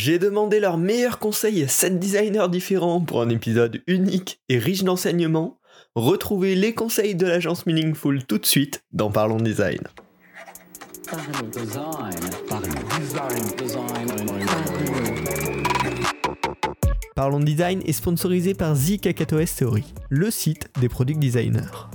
J'ai demandé leurs meilleurs conseils à 7 designers différents pour un épisode unique et riche d'enseignements. Retrouvez les conseils de l'agence Meaningful tout de suite dans Parlons Design. Parlons Design est sponsorisé par The Kakatoes Theory, le site des product designers.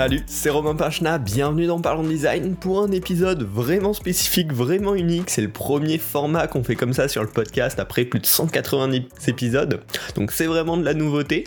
Salut, c'est Romain Pachna, bienvenue dans Parlons Design pour un épisode vraiment spécifique, vraiment unique. C'est le premier format qu'on fait comme ça sur le podcast après plus de 190 épisodes, donc c'est vraiment de la nouveauté.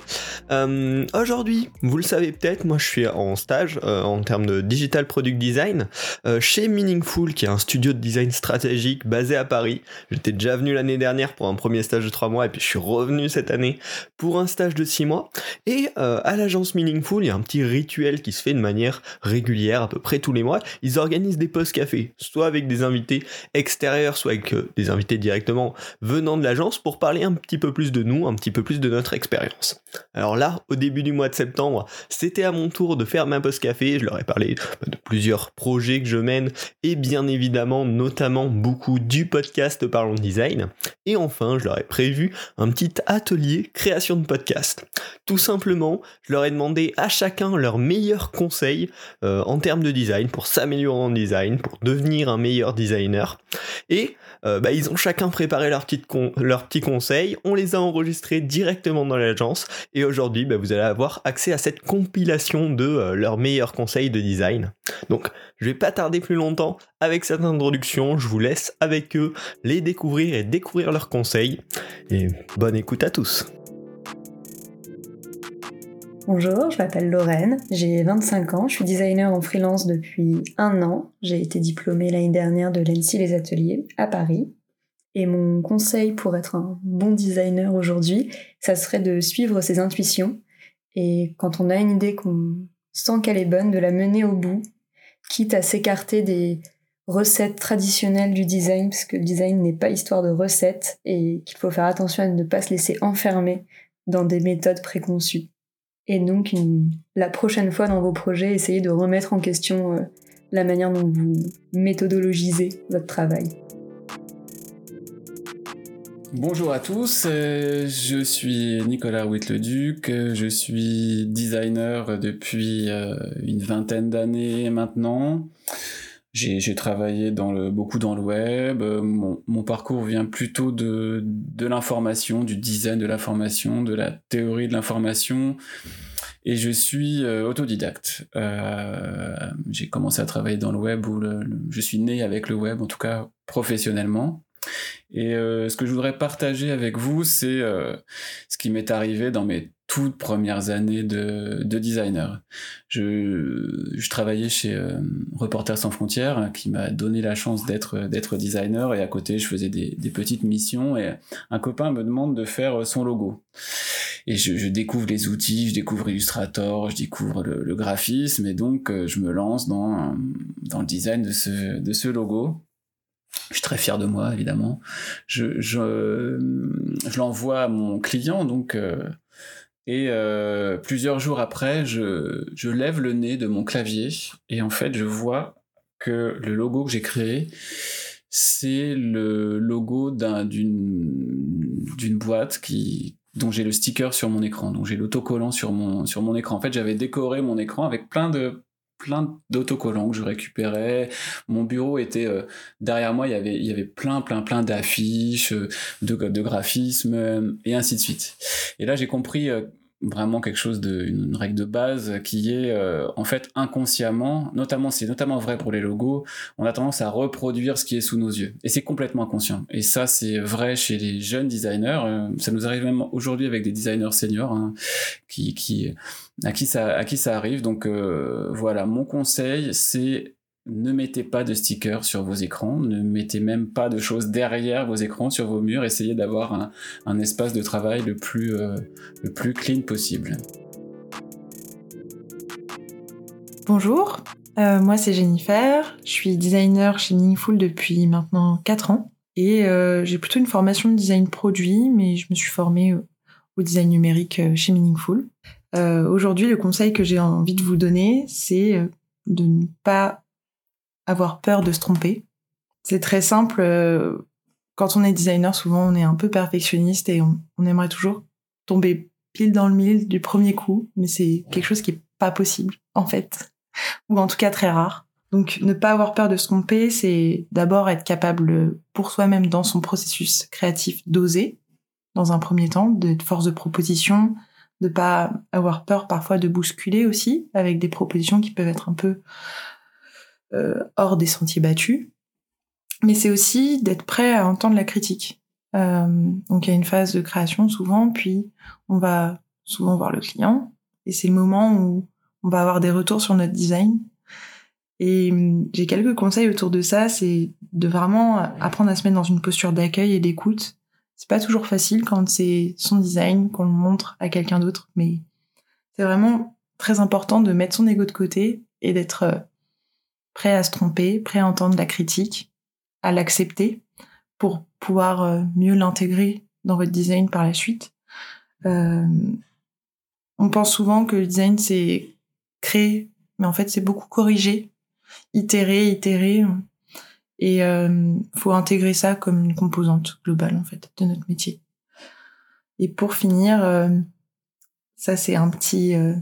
Euh, aujourd'hui, vous le savez peut-être, moi je suis en stage euh, en termes de digital product design euh, chez Meaningful, qui est un studio de design stratégique basé à Paris. J'étais déjà venu l'année dernière pour un premier stage de 3 mois et puis je suis revenu cette année pour un stage de 6 mois. Et à l'agence Meaningful, il y a un petit rituel qui se de manière régulière, à peu près tous les mois. Ils organisent des post café, soit avec des invités extérieurs, soit avec euh, des invités directement venant de l'agence pour parler un petit peu plus de nous, un petit peu plus de notre expérience. Alors là, au début du mois de septembre, c'était à mon tour de faire ma post café. Je leur ai parlé de plusieurs projets que je mène et bien évidemment, notamment beaucoup du podcast Parlons Design. Et enfin, je leur ai prévu un petit atelier création de podcast. Tout simplement, je leur ai demandé à chacun leur meilleur conseils euh, en termes de design pour s'améliorer en design, pour devenir un meilleur designer. Et euh, bah, ils ont chacun préparé leurs petits conseils, on les a enregistrés directement dans l'agence et aujourd'hui bah, vous allez avoir accès à cette compilation de euh, leurs meilleurs conseils de design. Donc je vais pas tarder plus longtemps avec cette introduction, je vous laisse avec eux les découvrir et découvrir leurs conseils et bonne écoute à tous. Bonjour, je m'appelle Lorraine, j'ai 25 ans, je suis designer en freelance depuis un an. J'ai été diplômée l'année dernière de l'ENSI Les Ateliers à Paris. Et mon conseil pour être un bon designer aujourd'hui, ça serait de suivre ses intuitions. Et quand on a une idée qu'on sent qu'elle est bonne, de la mener au bout, quitte à s'écarter des recettes traditionnelles du design, parce que le design n'est pas histoire de recettes et qu'il faut faire attention à ne pas se laisser enfermer dans des méthodes préconçues. Et donc, la prochaine fois dans vos projets, essayez de remettre en question euh, la manière dont vous méthodologisez votre travail. Bonjour à tous, euh, je suis Nicolas Witt-le-Duc, je suis designer depuis euh, une vingtaine d'années maintenant. J'ai travaillé dans le, beaucoup dans le web. Mon, mon parcours vient plutôt de, de l'information, du design de l'information, de la théorie de l'information. Et je suis euh, autodidacte. Euh, J'ai commencé à travailler dans le web, où le, je suis né avec le web, en tout cas professionnellement. Et euh, ce que je voudrais partager avec vous, c'est euh, ce qui m'est arrivé dans mes toutes premières années de, de designer. Je, je travaillais chez euh, Reporters sans frontières, hein, qui m'a donné la chance d'être d'être designer, et à côté, je faisais des, des, petites missions, et un copain me demande de faire son logo. Et je, je découvre les outils, je découvre Illustrator, je découvre le, le graphisme, et donc je me lance dans, dans le design de ce, de ce logo. Je suis très fier de moi, évidemment. Je, je, je l'envoie à mon client, donc, euh, et euh, plusieurs jours après, je, je lève le nez de mon clavier, et en fait, je vois que le logo que j'ai créé, c'est le logo d'une d'une boîte qui dont j'ai le sticker sur mon écran, dont j'ai l'autocollant sur mon sur mon écran. En fait, j'avais décoré mon écran avec plein de plein d'autocollants que je récupérais. Mon bureau était euh, derrière moi, il y avait il y avait plein plein plein d'affiches, euh, de de graphismes euh, et ainsi de suite. Et là, j'ai compris vraiment quelque chose de une règle de base qui est euh, en fait inconsciemment notamment c'est notamment vrai pour les logos on a tendance à reproduire ce qui est sous nos yeux. Et c'est complètement inconscient. Et ça c'est vrai chez les jeunes designers. Euh, ça nous arrive même aujourd'hui avec des designers seniors hein, qui qui à qui ça à qui ça arrive. Donc euh, voilà mon conseil c'est ne mettez pas de stickers sur vos écrans, ne mettez même pas de choses derrière vos écrans, sur vos murs, essayez d'avoir un, espace de travail le plus, euh, le plus clean possible. Bonjour, euh, moi c'est Jennifer, je suis designer chez Meaningful depuis maintenant 4 ans et euh, j'ai plutôt une formation de design produit, mais je me suis formée au design numérique chez Meaningful. Aujourd'hui, le conseil que j'ai envie de vous donner, c'est de ne pas avoir peur de se tromper, c'est très simple. Quand on est designer, souvent on est un peu perfectionniste et on, aimerait toujours tomber pile dans le mille du premier coup, mais c'est quelque chose qui est pas possible en fait, ou en tout cas très rare. Donc ne pas avoir peur de se tromper, c'est d'abord être capable pour soi-même dans son processus créatif d'oser dans un premier temps, d'être force de proposition, de pas avoir peur parfois de bousculer aussi avec des propositions qui peuvent être un peu euh, hors des sentiers battus. Mais c'est aussi d'être prêt à entendre la critique. Euh, donc il y a une phase de création souvent, puis on va souvent voir le client, et c'est le moment où on va avoir des retours sur notre design. Et hum, j'ai quelques conseils autour de ça, c'est de vraiment apprendre à se mettre dans une posture d'accueil et d'écoute. C'est pas toujours facile quand c'est son design qu'on le montre à quelqu'un d'autre, mais c'est vraiment très important de mettre son ego de côté et d'être euh, prêt à se tromper, prêt à entendre la critique, à l'accepter pour pouvoir euh, mieux l'intégrer dans votre design par la suite. Euh, on pense souvent que le design c'est créer, mais en fait c'est beaucoup corriger, itérer, itérer. Et euh, faut intégrer ça comme une composante globale en fait de notre métier. Et pour finir, euh, ça c'est un petit euh,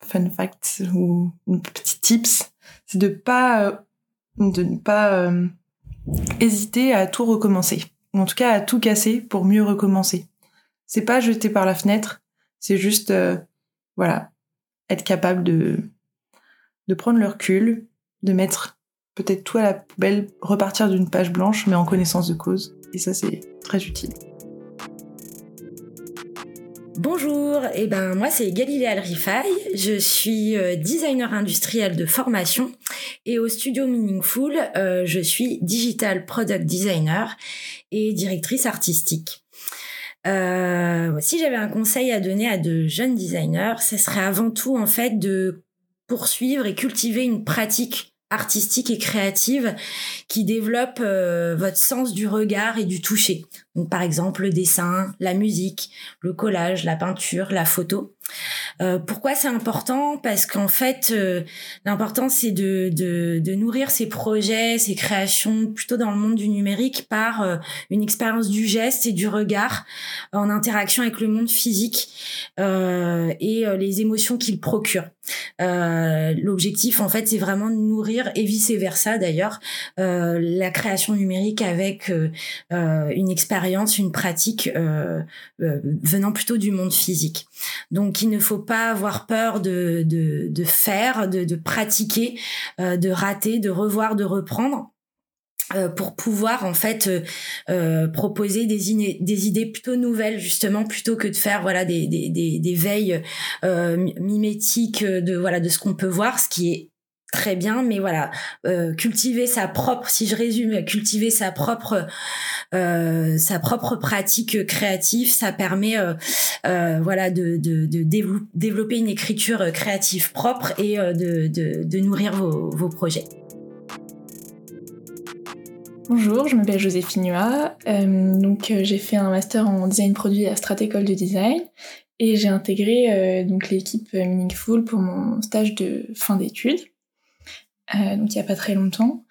fun fact ou un petit tips, c'est de pas euh, de ne pas hésiter à tout recommencer, ou en tout cas à tout casser pour mieux recommencer. C'est pas jeter par la fenêtre, c'est juste voilà être capable de de prendre le recul, de mettre peut-être tout à la poubelle, repartir d'une page blanche, mais en connaissance de cause. Et ça, c'est très utile. Bonjour, eh ben moi c'est Galilée Alrifai, je suis euh, designer industriel de formation et au studio Meaningful, euh, je suis digital product designer et directrice artistique. Euh, si j'avais un conseil à donner à de jeunes designers, ce serait avant tout en fait de poursuivre et cultiver une pratique artistique et créative qui développe euh, votre sens du regard et du toucher. Donc par exemple le dessin, la musique, le collage, la peinture, la photo. Euh, pourquoi c'est important? Parce qu'en fait, euh, l'important c'est de, nourrir ses projets, ses créations plutôt dans le monde du numérique par euh, une expérience du geste et du regard en interaction avec le monde physique et les émotions qu'il procure. L'objectif en fait c'est vraiment de nourrir et vice versa d'ailleurs la création numérique avec une expérience, une pratique venant plutôt du monde physique. Il ne faut pas avoir peur de, de, faire, de, de pratiquer, euh, de rater, de revoir, de reprendre euh, pour pouvoir en fait euh, proposer des, des idées plutôt nouvelles justement plutôt que de faire voilà des, des, des, veilles mimétiques de voilà de ce qu'on peut voir ce qui est très bien, mais voilà, euh, cultiver sa propre, si je résume, cultiver sa propre, euh, sa propre pratique créative, ça permet, euh, voilà, de, développer une écriture créative propre et de, nourrir vos, projets. Bonjour, je m'appelle Joséphine Nua. Donc j'ai fait un master en design produit à Strat École de Design et j'ai intégré donc l'équipe Meaningful pour mon stage de fin d'études. Euh, donc il n'y a pas très longtemps.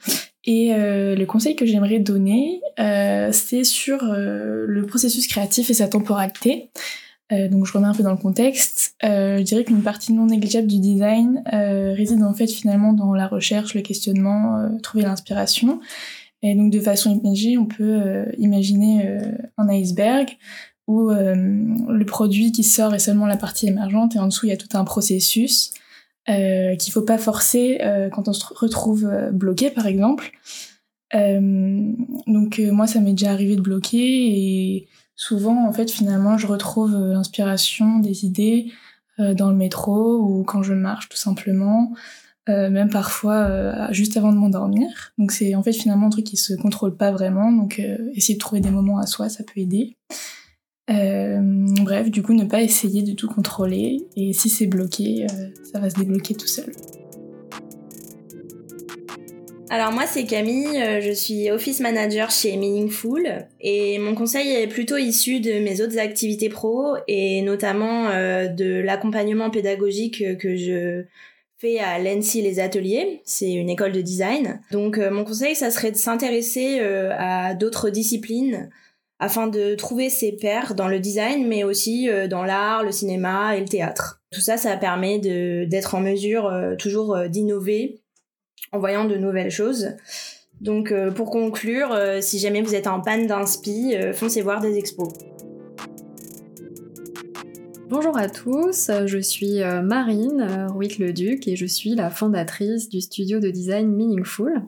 Et euh, le conseil que j'aimerais donner, euh, c'est sur le processus créatif et sa temporalité. donc je remets un peu dans le contexte. je dirais qu'une partie non négligeable du design réside en fait finalement dans la recherche, le questionnement, trouver l'inspiration. Et donc de façon imagée, on peut imaginer un iceberg où le produit qui sort est seulement la partie émergente et en dessous il y a tout un processus euh, qu'il faut pas forcer euh, quand on se retrouve euh, bloqué par exemple. donc moi ça m'est déjà arrivé de bloquer et souvent en fait finalement je retrouve l'inspiration des idées dans le métro ou quand je marche tout simplement. même parfois juste avant de m'endormir. Donc c'est en fait finalement un truc qui se contrôle pas vraiment. Donc essayer de trouver des moments à soi, ça peut aider. Euh, bref, du coup, ne pas essayer de tout contrôler. Et si c'est bloqué, euh, ça va se débloquer tout seul. Alors moi c'est Camille, euh, je suis office manager chez Meaningful et mon conseil est plutôt issu de mes autres activités pro et notamment de l'accompagnement pédagogique que je fait à l'ENSI les ateliers, c'est une école de design. Donc mon conseil, ça serait de s'intéresser à d'autres disciplines afin de trouver ses pairs dans le design, mais aussi dans l'art, le cinéma et le théâtre. Tout ça, ça permet d'être en mesure toujours d'innover en voyant de nouvelles choses. Donc pour conclure, si jamais vous êtes en panne d'inspi, foncez voir des expos. Bonjour à tous, je suis euh, Marine euh, Ruick-le-Duc et je suis la fondatrice du studio de design Meaningful.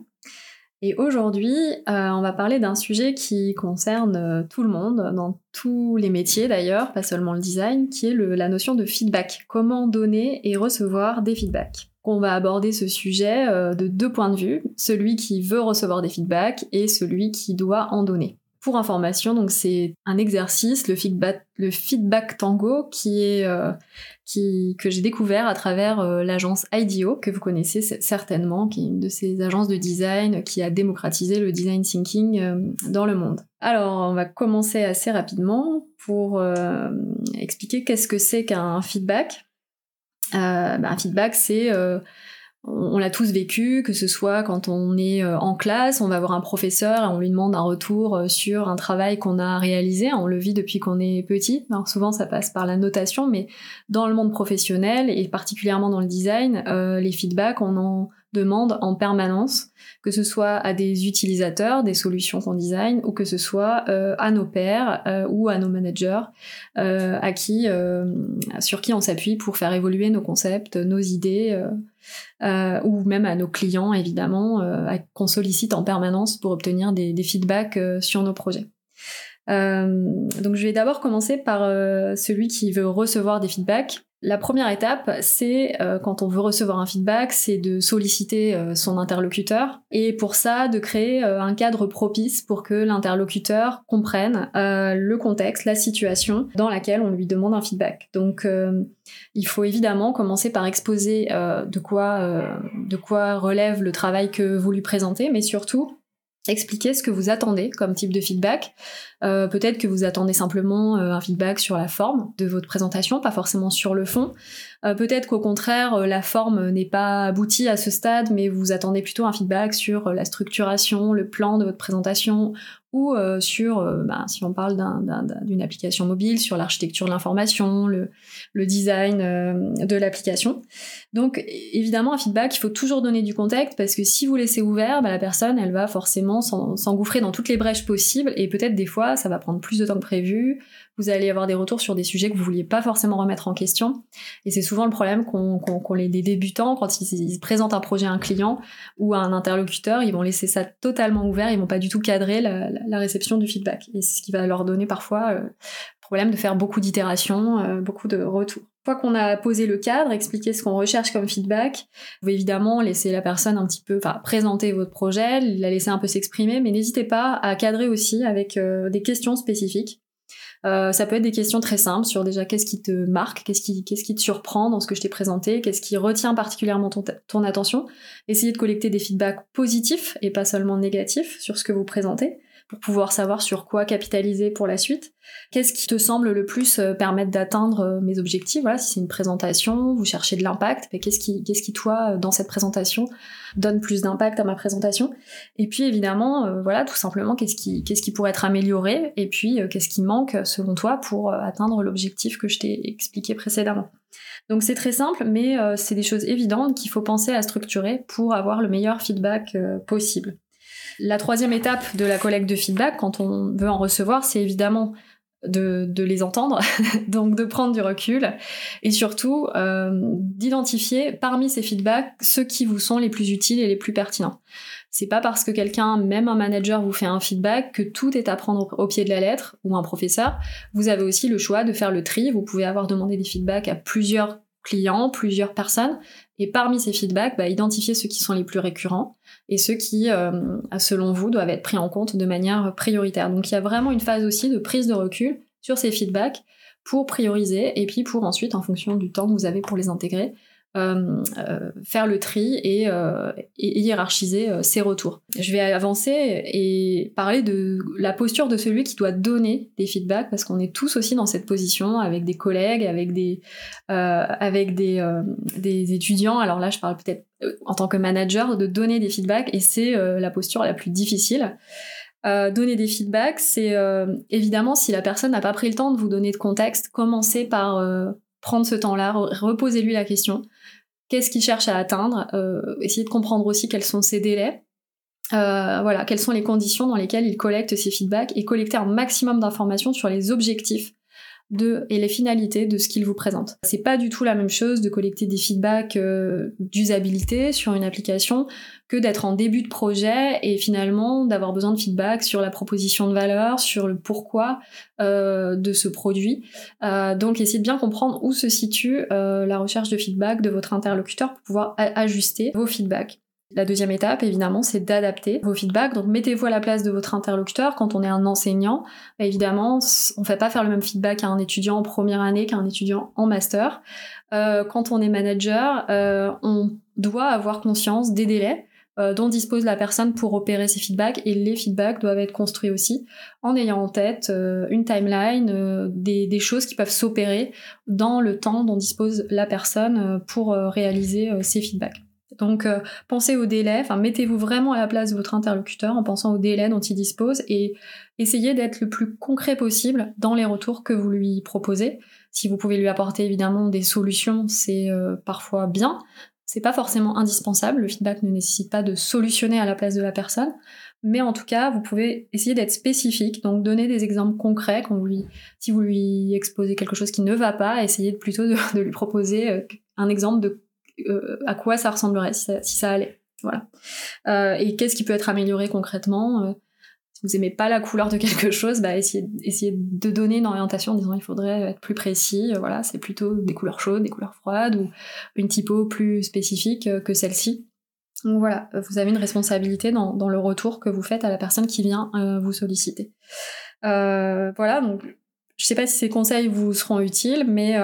Et aujourd'hui, euh, on va parler d'un sujet qui concerne tout le monde, dans tous les métiers d'ailleurs, pas seulement le design, qui est la notion de feedback. Comment donner et recevoir des feedbacks. On va aborder ce sujet de deux points de vue, celui qui veut recevoir des feedbacks et celui qui doit en donner. Pour information, donc c'est un exercice, le feedback, le feedback tango, qui est euh, que j'ai découvert à travers euh, l'agence IDEO, que vous connaissez certainement, qui est une de ces agences de design qui a démocratisé le design thinking euh, dans le monde. Alors, on va commencer assez rapidement pour expliquer qu'est-ce que c'est qu'un feedback. Ben, un feedback, c'est on, l'a tous vécu, que ce soit quand on est euh, en classe, on va voir un professeur et on lui demande un retour euh, sur un travail qu'on a réalisé, on le vit depuis qu'on est petit. Souvent ça passe par la notation, mais dans le monde professionnel et particulièrement dans le design, euh, les feedbacks, on en demande en permanence, que ce soit à des utilisateurs des solutions qu'on design ou que ce soit à nos pairs ou à nos managers, à qui, sur qui on s'appuie pour faire évoluer nos concepts, nos idées euh, ou même à nos clients évidemment, euh, qu'on sollicite en permanence pour obtenir des, feedbacks euh, sur nos projets. donc je vais d'abord commencer par celui qui veut recevoir des feedbacks. La première étape, c'est euh, quand on veut recevoir un feedback, c'est de solliciter euh, son interlocuteur et pour ça de créer euh, un cadre propice pour que l'interlocuteur comprenne le contexte, la situation dans laquelle on lui demande un feedback. Donc il faut évidemment commencer par exposer de quoi de quoi relève le travail que vous lui présentez, mais surtout expliquer ce que vous attendez comme type de feedback. Euh, peut-être que vous attendez simplement euh, un feedback sur la forme de votre présentation, pas forcément sur le fond. Euh, peut-être qu'au contraire, la forme n'est pas aboutie à ce stade, mais vous attendez plutôt un feedback sur la structuration, le plan de votre présentation, ou sur, bah, si on parle d'une application mobile, sur l'architecture de l'information, le, design de l'application. Donc évidemment, un feedback, il faut toujours donner du contexte, parce que si vous laissez ouvert, bah, la personne, elle va forcément s'engouffrer dans toutes les brèches possibles, et peut-être des fois, ça va prendre plus de temps que prévu. Vous allez avoir des retours sur des sujets que vous vouliez pas forcément remettre en question. Et c'est souvent le problème qu'ont les débutants quand ils, présentent un projet à un client ou à un interlocuteur, ils vont laisser ça totalement ouvert, ils vont pas du tout cadrer la, réception du feedback. Et c'est ce qui va leur donner parfois euh, problème de faire beaucoup d'itérations, euh, beaucoup de retours. Une fois qu'on a posé le cadre, expliqué ce qu'on recherche comme feedback, vous évidemment laisser la personne un petit peu, enfin présenter votre projet, la laisser un peu s'exprimer, mais n'hésitez pas à cadrer aussi avec euh, des questions spécifiques. Euh, ça peut être des questions très simples sur déjà qu'est-ce qui te marque, qu'est-ce qui, qu'est-ce qui te surprend dans ce que je t'ai présenté, qu'est-ce qui retient particulièrement ton, ton attention. Essayez de collecter des feedbacks positifs et pas seulement négatifs sur ce que vous présentez pour pouvoir savoir sur quoi capitaliser pour la suite. Qu'est-ce qui te semble le plus euh, permettre d'atteindre euh, mes objectifs? Voilà, si c'est une présentation, vous cherchez de l'impact, qu'est-ce qui, qu'est-ce qui toi, euh, dans cette présentation, donne plus d'impact à ma présentation? Et puis évidemment, voilà, tout simplement, qu'est-ce qui, qu'est-ce qui pourrait être amélioré? Et puis, qu'est-ce qui manque selon toi pour atteindre l'objectif que je t'ai expliqué précédemment? Donc c'est très simple, mais c'est des choses évidentes qu'il faut penser à structurer pour avoir le meilleur feedback possible. La troisième étape de la collecte de feedback, quand on veut en recevoir, c'est évidemment de, les entendre, donc de prendre du recul et surtout euh, d'identifier parmi ces feedbacks ceux qui vous sont les plus utiles et les plus pertinents. C'est pas parce que quelqu'un, même un manager, vous fait un feedback que tout est à prendre au pied de la lettre ou un professeur. Vous avez aussi le choix de faire le tri. Vous pouvez avoir demandé des feedbacks à plusieurs clients, plusieurs personnes, et parmi ces feedbacks, bah, identifier ceux qui sont les plus récurrents et ceux qui, euh, selon vous, doivent être pris en compte de manière prioritaire. Donc il y a vraiment une phase aussi de prise de recul sur ces feedbacks pour prioriser et puis pour ensuite, en fonction du temps que vous avez pour les intégrer, euh, euh, faire le tri et, euh, hiérarchiser ses retours. Je vais avancer et parler de la posture de celui qui doit donner des feedbacks parce qu'on est tous aussi dans cette position avec des collègues, avec des avec des, étudiants. Alors là, je parle peut-être en tant que manager de donner des feedbacks et c'est la posture la plus difficile. Donner des feedbacks, c'est évidemment si la personne n'a pas pris le temps de vous donner de contexte, commencez par prendre ce temps-là, reposez-lui la question. Qu'est-ce qu'il cherche à atteindre? Euh, Essayez de comprendre aussi quels sont ses délais. Euh, voilà, quelles sont les conditions dans lesquelles il collecte ses feedbacks et collecter un maximum d'informations sur les objectifs de, et les finalités de ce qu'il vous présente. C'est pas du tout la même chose de collecter des feedbacks euh, d'usabilité sur une application que d'être en début de projet et finalement d'avoir besoin de feedback sur la proposition de valeur, sur le pourquoi euh, de ce produit. Euh, donc essayez de bien comprendre où se situe la recherche de feedback de votre interlocuteur pour pouvoir ajuster vos feedbacks. La deuxième étape, évidemment, c'est d'adapter vos feedbacks. Donc, mettez-vous à la place de votre interlocuteur. Quand on est un enseignant, bah, évidemment, on ne fait pas faire le même feedback à un étudiant en première année qu'à un étudiant en master. Euh, quand on est manager, euh, on doit avoir conscience des délais euh, dont dispose la personne pour opérer ses feedbacks et les feedbacks doivent être construits aussi en ayant en tête une timeline, des, des, choses qui peuvent s'opérer dans le temps dont dispose la personne pour réaliser ses feedbacks. Donc euh, pensez au délai, mettez-vous vraiment à la place de votre interlocuteur en pensant au délai dont il dispose et essayez d'être le plus concret possible dans les retours que vous lui proposez. Si vous pouvez lui apporter évidemment des solutions, c'est euh, parfois bien. C'est pas forcément indispensable, le feedback ne nécessite pas de solutionner à la place de la personne, mais en tout cas, vous pouvez essayer d'être spécifique, donc donner des exemples concrets si vous lui exposez quelque chose qui ne va pas, essayez plutôt de lui proposer euh, un exemple de euh, à quoi ça ressemblerait si ça, allait. Voilà. Euh, et qu'est-ce qui peut être amélioré concrètement euh, Si vous aimez pas la couleur de quelque chose, bah essayez, de donner une orientation en disant il faudrait être plus précis. voilà, c'est plutôt des couleurs chaudes, des couleurs froides ou une typo plus spécifique que celle-ci. Donc voilà, vous avez une responsabilité dans, le retour que vous faites à la personne qui vient vous solliciter. voilà, donc je sais pas si ces conseils vous seront utiles, mais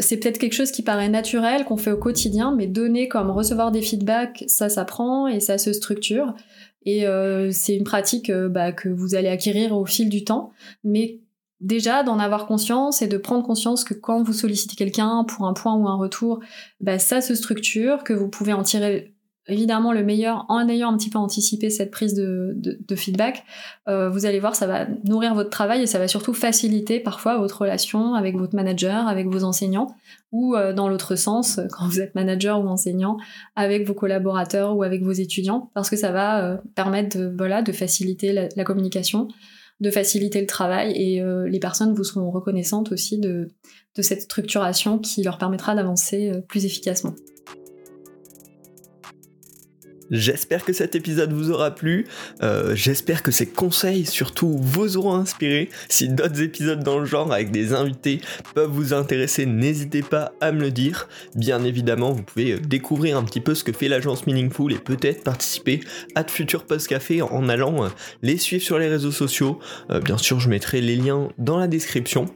c'est peut-être quelque chose qui paraît naturel, qu'on fait au quotidien, mais donner comme recevoir des feedbacks, ça s'apprend et ça se structure. Et euh, c'est une pratique euh, bah, que vous allez acquérir au fil du temps. Mais déjà, d'en avoir conscience et de prendre conscience que quand vous sollicitez quelqu'un pour un point ou un retour, bah, ça se structure, que vous pouvez en tirer évidemment le meilleur en ayant un petit peu anticipé cette prise de, feedback. Euh, vous allez voir, ça va nourrir votre travail et ça va surtout faciliter parfois votre relation avec votre manager, avec vos enseignants, ou euh, dans l'autre sens, quand vous êtes manager ou enseignant, avec vos collaborateurs ou avec vos étudiants, parce que ça va euh, permettre de, voilà, de faciliter la, communication, de faciliter le travail et les personnes vous seront reconnaissantes aussi de cette structuration qui leur permettra d'avancer plus efficacement. J'espère que cet épisode vous aura plu. Euh, j'espère que ces conseils surtout vous auront inspiré. Si d'autres épisodes dans le genre avec des invités peuvent vous intéresser, n'hésitez pas à me le dire. Bien évidemment, vous pouvez euh, découvrir un petit peu ce que fait l'agence Meaningful et peut-être participer à de futurs Post Café en allant euh, les suivre sur les réseaux sociaux. bien sûr, je mettrai les liens dans la description.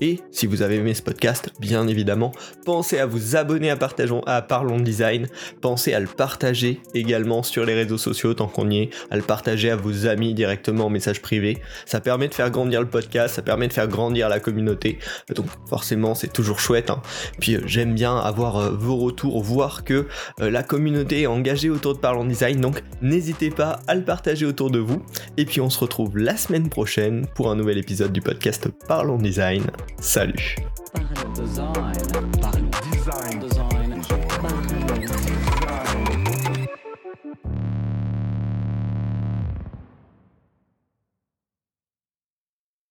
Et si vous avez aimé ce podcast, bien évidemment, pensez à vous abonner à, Partageons, à Parlons Design. Pensez à le partager également sur les réseaux sociaux tant qu'on y est, à le partager à vos amis directement en message privé. Ça permet de faire grandir le podcast, ça permet de faire grandir la communauté. Donc forcément c'est toujours chouette. Hein. Puis euh, j'aime bien avoir euh, vos retours, voir que euh, la communauté est engagée autour de Parlons Design. Donc n'hésitez pas à le partager autour de vous. Et puis on se retrouve la semaine prochaine pour un nouvel épisode du podcast Parlons Design. Salut.